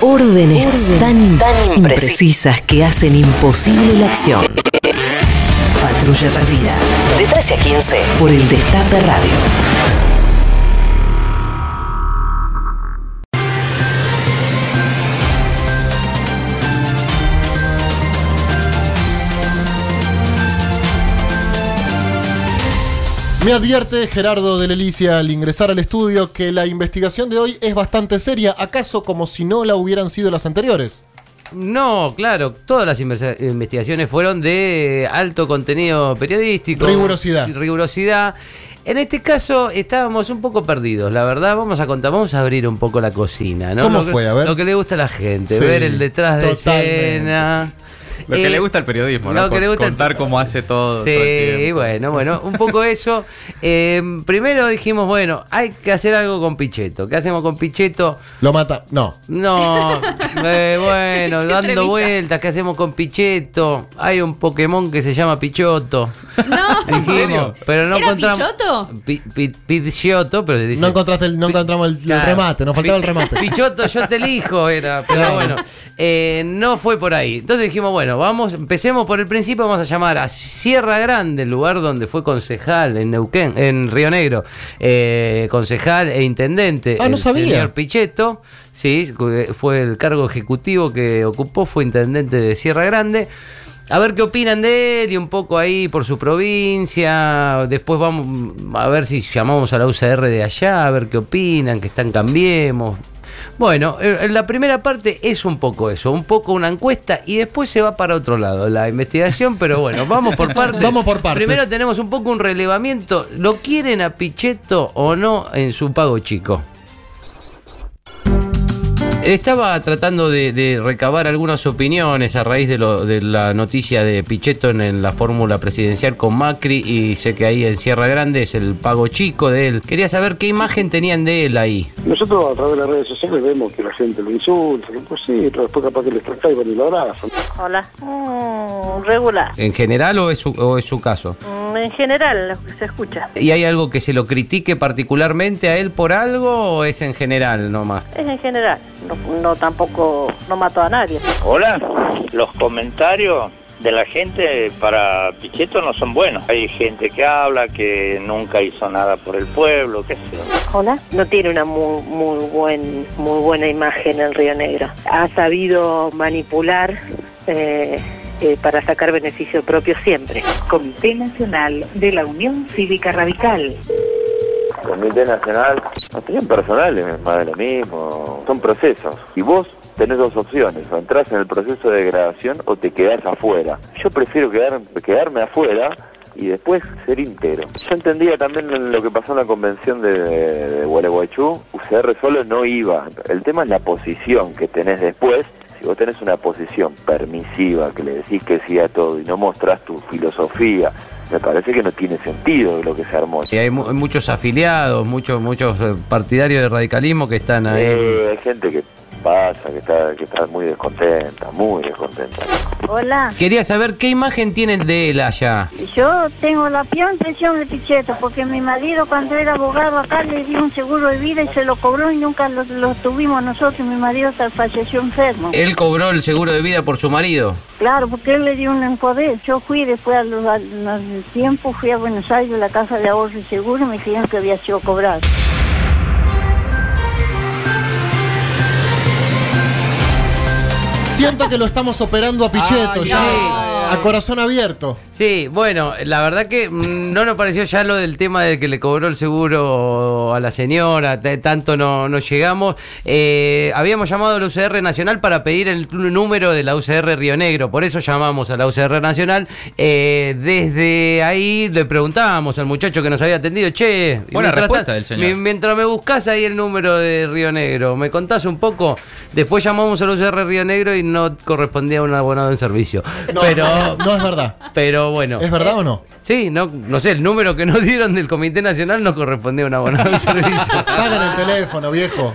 Órdenes, tan, tan imprecisas que hacen imposible la acción. Patrulla Perdida. De 13 a 15 por el Destape Radio. Me advierte Gerardo de Lelicia al ingresar al estudio que la investigación de hoy es bastante seria, acaso como si no la hubieran sido las anteriores. No, claro, todas las investigaciones fueron de alto contenido periodístico. Rigurosidad. Rigurosidad. En este caso estábamos un poco perdidos, la verdad. Vamos a contar, vamos a abrir un poco la cocina, ¿no? ¿Cómo lo que, fue? A ver. Lo que le gusta a la gente, Sí, ver el detrás de totalmente. escena. Lo que Eh, le gusta al periodismo, ¿no? lo que le gusta Contar cómo hace todo. Sí, todo bueno, bueno, un poco eso. Eh, primero dijimos, bueno, hay que hacer algo con Pichetto. ¿Qué hacemos con Pichetto? Lo mata. No. No, eh, bueno, dando entrevista. vueltas, ¿qué hacemos con Pichetto? Hay un Pokémon que se llama Pichotto. No. Dijimos, pero no ¿Era encontramos. Pichotto? Pi- pi- Pichotto, pero dice. No encontraste el, no encontramos el, remate, nos faltaba el remate. Pichotto, yo te elijo, era. Pero Claro. bueno, eh, no fue por ahí. Entonces dijimos, bueno, vamos, empecemos por el principio, vamos a llamar a Sierra Grande, el lugar donde fue concejal en Neuquén, en Río Negro, eh, concejal e intendente. Ah, no el sabía. Señor Pichetto, sí, fue el cargo ejecutivo que ocupó, fue intendente de Sierra Grande. A ver qué opinan de él y un poco ahí por su provincia. Después vamos a ver si llamamos a la UCR de allá, a ver qué opinan, que están cambiemos. Bueno, eh, en la primera parte es un poco eso, un poco una encuesta y después se va para otro lado la investigación, pero bueno, vamos por partes. Vamos por partes. Primero tenemos un poco un relevamiento. ¿Lo quieren a Pichetto o no en su pago chico? Estaba tratando de, de recabar algunas opiniones a raíz de, lo- de la noticia de Pichetto en, la fórmula presidencial con Macri y sé que ahí en Sierra Grande es el pago chico de él. Quería saber qué imagen tenían de él ahí. Nosotros a través de las redes sociales vemos que la gente lo insulta, que pues sí, pero después capaz que les trae y lo abrazan. Hola. Mm, regular. ¿En general o es su, o es su caso? Mm, en general, lo que se escucha. ¿Y hay algo que se lo critique particularmente a él por algo o es en general nomás? Es en general. No, no tampoco, no mató a nadie. Hola, los comentarios de la gente para Pichetto no son buenos. Hay gente que habla que nunca hizo nada por el pueblo, qué sé yo. Hola. No tiene una muy, muy, buen, muy buena imagen en Río Negro. Ha sabido manipular eh, eh, para sacar beneficio propio siempre. Comité Nacional de la Unión Cívica Radical. Comité Nacional, opinión personal es más de lo mismo, son procesos. Y vos tenés dos opciones, o entras en el proceso de degradación o te quedás afuera. Yo prefiero quedar, quedarme afuera y después ser íntegro. Yo entendía también lo que pasó en la convención de, de Gualeguaychú, UCR solo no iba. El tema es la posición que tenés después. Vos tenés una posición permisiva, que le decís que sí a todo y no mostrás tu filosofía, me parece que no tiene sentido lo que se armó. Y hay, mu- hay muchos afiliados, muchos, muchos eh, partidarios de radicalismo que están ahí. Eh, hay gente que pasa, que está, que está muy descontenta, muy descontenta. Hola. Quería saber qué imagen tienen de él allá. Yo tengo la peor impresión de Pichetto porque mi marido cuando era abogado acá le dio un seguro de vida y se lo cobró y nunca lo, lo tuvimos nosotros. Mi marido hasta falleció enfermo. Él cobró el seguro de vida por su marido. Claro, porque él le dio un poder. Yo fui después a los, a los tiempos, fui a Buenos Aires a la Casa de Ahorro y Seguro y me dijeron que había sido cobrado. Siento que lo estamos operando a Pichetto, Ay, ya a corazón abierto. Sí, bueno, la verdad que mm, no nos pareció ya lo del tema de que le cobró el seguro a la señora, tanto no, no llegamos. Eh, habíamos llamado a la UCR Nacional para pedir el número de la UCR Río Negro, por eso llamamos a la UCR Nacional. Eh, desde ahí le preguntábamos al muchacho que nos había atendido, che, Buena mientras respuesta ta- del señor. mi- mientras me buscas ahí el número de Río Negro, ¿me contás un poco? Después llamamos a la UCR Río Negro y no correspondía a un abonado en servicio. No, pero, no, no es verdad. pero bueno. ¿Es verdad o no? Sí, no, no sé, el número que nos dieron del Comité Nacional no correspondía a un abonado de servicio. Pagan el teléfono, viejo.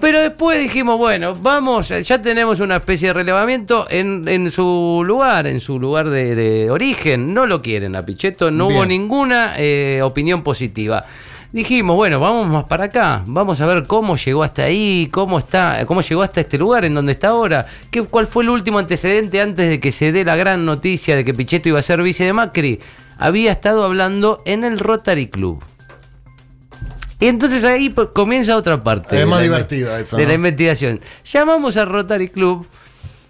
Pero después dijimos, bueno, vamos, ya tenemos una especie de relevamiento en, en su lugar, en su lugar de, de origen. No lo quieren a Pichetto, no hubo ninguna eh, opinión positiva. Dijimos, bueno, vamos más para acá, vamos a ver cómo llegó hasta ahí, cómo está, cómo llegó hasta este lugar en donde está ahora, qué, cuál fue el último antecedente antes de que se dé la gran noticia de que Pichetto iba a ser vice de Macri. Había estado hablando en el Rotary Club. Y entonces ahí pues, comienza otra parte. Es más divertido eso, De la investigación. Llamamos al Rotary Club.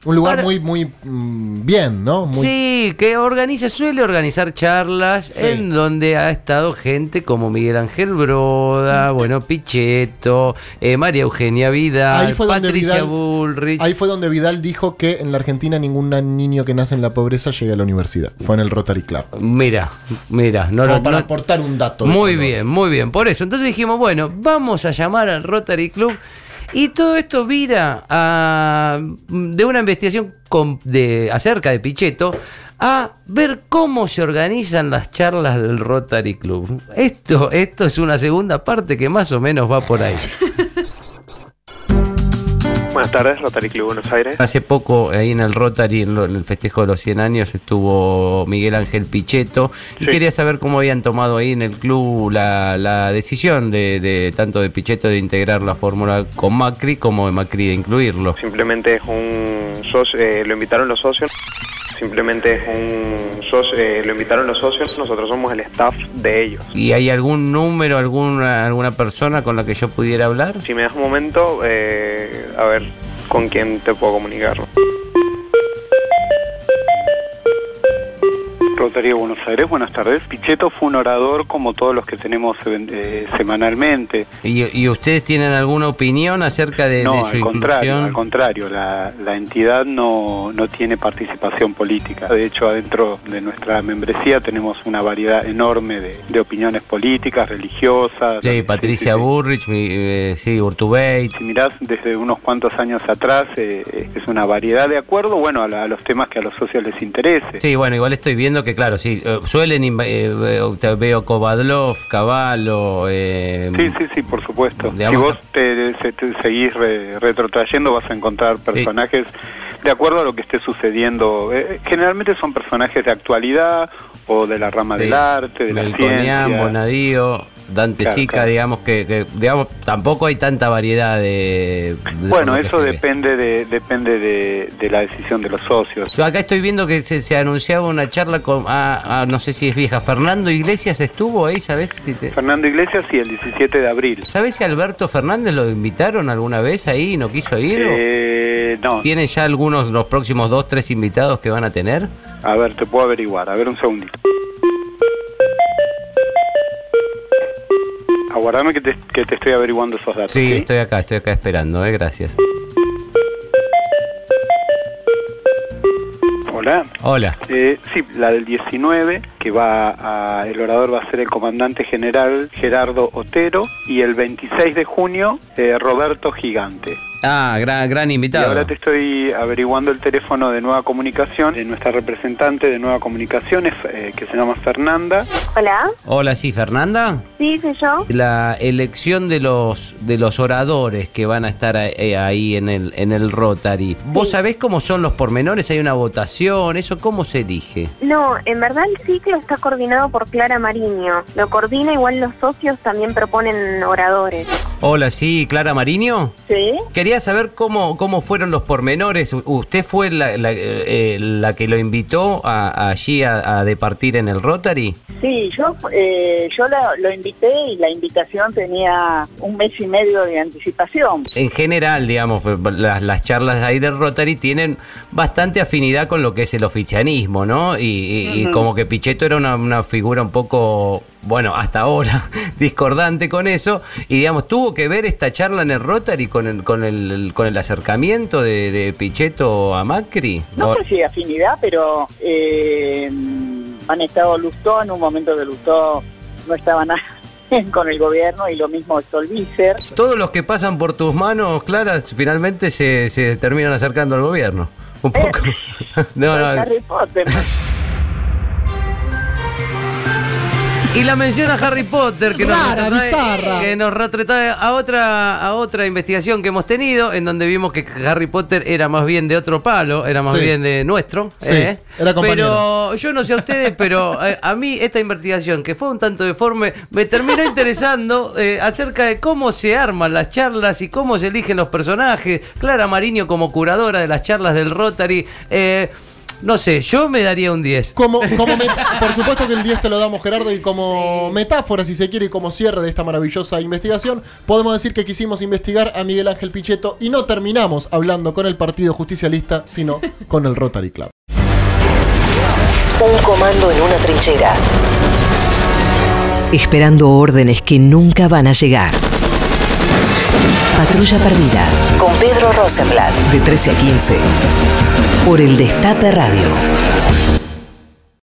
Un lugar muy, muy mm, bien, ¿no? Muy, Sí, que organiza, suele organizar charlas Sí. en donde ha estado gente como Miguel Ángel Broda, bueno, Pichetto, eh, María Eugenia Vidal, Ahí fue donde Patricia Vidal- Bullrich. Ahí fue donde Vidal dijo que en la Argentina ningún niño que nace en la pobreza llega a la universidad. Fue en el Rotary Club. Mira, mira, no Como lo- para no- aportar un dato. Muy bien, muy bien. Por eso, entonces dijimos, bueno, vamos a llamar al Rotary Club. Y todo esto vira a, de una investigación de, acerca de Pichetto a ver cómo se organizan las charlas del Rotary Club. Esto, esto es una segunda parte que más o menos va por ahí. Buenas tardes, Rotary Club Buenos Aires. Hace poco ahí en el Rotary, en, el festejo de los 100 años, estuvo Miguel Ángel Pichetto. Y quería saber cómo habían tomado ahí en el club la, la decisión de, de tanto de Pichetto de integrar la fórmula con Macri como de Macri de incluirlo. Simplemente es un socio, eh, lo invitaron los socios. Simplemente es un socio, eh, lo invitaron los socios. Nosotros somos el staff de ellos. ¿Y hay algún número, alguna, alguna persona con la que yo pudiera hablar? Si me das un momento, eh, a ver con quién te puedo comunicar. Rotaría Buenos Aires, buenas tardes. Pichetto fue un orador como todos los que tenemos eh, semanalmente. ¿Y, y ustedes tienen alguna opinión acerca de, no, de su al contrario, al contrario, la, la entidad no, no tiene participación política. De hecho, adentro de nuestra membresía tenemos una variedad enorme de, de opiniones políticas, religiosas. Sí, Patricia Burrich, eh, sí, Urtubey. Si mirás desde unos cuantos años atrás, eh, es una variedad de acuerdo, bueno, a, la- a los temas que a los socios les interese. Sí, bueno, igual estoy viendo que, claro, sí, eh, suelen, eh, veo- Kovadlov, Cavallo, eh, Sí, sí, sí, por supuesto. Si vos te, se- te seguís re- retrotrayendo, vas a encontrar personajes de acuerdo a lo que esté sucediendo. Eh, generalmente son personajes de actualidad o de la rama Sí. del arte, de la Melconian, ciencia. Bonadío, Dante Claro, Sica, claro. digamos que, que, digamos, tampoco hay tanta variedad de... de Bueno, eso depende de depende de, de la decisión de los socios. Yo acá estoy viendo que se, se anunciaba una charla con, ah, ah, no sé si es vieja, Fernando Iglesias estuvo ahí, ¿sabes? Si te- Fernando Iglesias, sí, el 17 de abril. ¿Sabes si Alberto Fernández lo invitaron alguna vez ahí y no quiso ir? Eh, no, ¿Tienen ya algunos, los próximos dos, tres invitados que van a tener? a ver, te puedo averiguar. A ver, un segundito. Aguardame que te, que te estoy averiguando esos datos. Sí, ¿sí? estoy acá, estoy acá esperando, eh, gracias. Hola. Hola. Eh, sí, la del 19, que va a, el orador va a ser el comandante general Gerardo Otero, y el 26 de junio, eh, Roberto Gigante. Ah, gran, gran Y invitado. ahora te estoy averiguando el teléfono de Nueva Comunicación, de nuestra representante de Nueva Comunicación, es, eh, que se llama Fernanda. Hola, Hola, sí, Fernanda. sí, soy yo. La elección de los de los oradores que van a estar ahí, ahí en el en el Rotary. ¿Vos sabés cómo son los pormenores? ¿Hay una votación? ¿Eso cómo se elige? No, en verdad el ciclo está coordinado por Clara Mariño. Lo coordina igual los socios también proponen oradores. Hola, sí, Clara Mariño. ¿Sí? Quería saber cómo, cómo fueron los pormenores. ¿Usted fue la, la, eh, la que lo invitó a- allí a, a departir en el Rotary? Sí, yo, eh, yo la- lo invité y la invitación tenía un mes y medio de anticipación. En general, digamos, las, las charlas ahí del Rotary tienen bastante afinidad con lo que es el oficialismo, ¿no? Y, y- como que Pichetto era una, una figura un poco, bueno, hasta ahora, discordante con eso. Y digamos, tuvo que ver esta charla en el Rotary con el, con el, con el acercamiento de, de Pichetto a Macri. No sé si afinidad, pero eh, han estado Lustó, en un momento de Lustó no estaba nada con el gobierno y lo mismo Stolbizer. Todos los que pasan por tus manos, Clara, finalmente se, se terminan acercando al gobierno. Un poco. no, no. Harry Potter. Y la mención a Harry Potter, que nos, Rara, que nos a otra, a otra investigación que hemos tenido, en donde vimos que Harry Potter era más bien de otro palo, era más Sí. bien de nuestro. Sí, ¿eh? era compañero. Pero yo no sé a ustedes, pero eh, a mí esta investigación, que fue un tanto deforme, me terminó interesando eh, acerca de cómo se arman las charlas y cómo se eligen los personajes. Clara Mariño como curadora de las charlas del Rotary. eh, no sé, yo me daría un 10. Como, por supuesto que el 10 te lo damos, Gerardo, y como metáfora, si se quiere, y como cierre de esta maravillosa investigación, podemos decir que quisimos investigar a Miguel Ángel Pichetto y no terminamos hablando con el Partido Justicialista, sino con el Rotary Club. Un comando en una trinchera. Esperando órdenes que nunca van a llegar. Patrulla Perdida. Con Pedro Rosenblatt. De 13 a 15. Por el Destape Radio.